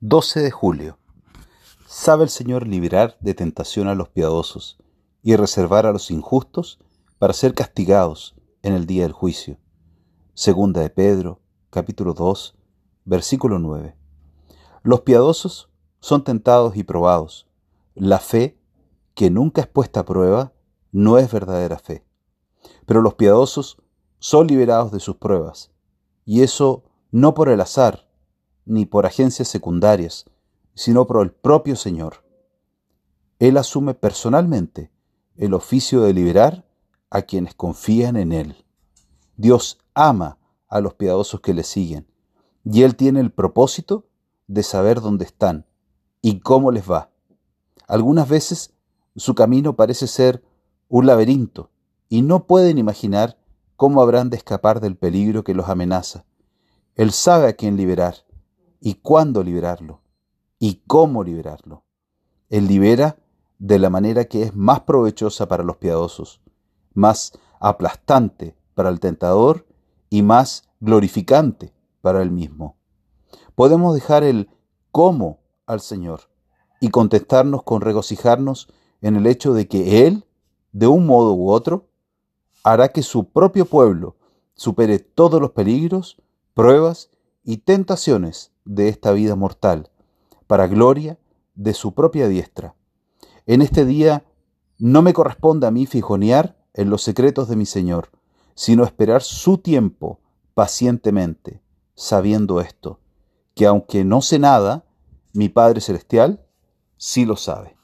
12 de julio. Sabe el Señor liberar de tentación a los piadosos y reservar a los injustos para ser castigados en el día del juicio. Segunda de Pedro, capítulo 2, versículo 9. Los piadosos son tentados y probados. La fe, que nunca es puesta a prueba, no es verdadera fe. Pero los piadosos son liberados de sus pruebas, y eso no por el azar, ni por agencias secundarias, sino por el propio Señor. Él asume personalmente el oficio de liberar a quienes confían en Él. Dios ama a los piadosos que le siguen, y Él tiene el propósito de saber dónde están y cómo les va. Algunas veces su camino parece ser un laberinto, y no pueden imaginar cómo habrán de escapar del peligro que los amenaza. Él sabe a quién liberar, y cuándo liberarlo y cómo liberarlo. Él libera de la manera que es más provechosa para los piadosos, más aplastante para el tentador y más glorificante para él mismo. Podemos dejar el cómo al Señor y contestarnos con regocijarnos en el hecho de que Él, de un modo u otro, hará que su propio pueblo supere todos los peligros, pruebas y tentaciones de esta vida mortal, para gloria de su propia diestra. En este día no me corresponde a mí fijonear en los secretos de mi Señor, sino esperar su tiempo pacientemente, sabiendo esto, que aunque no sé nada, mi Padre Celestial sí lo sabe.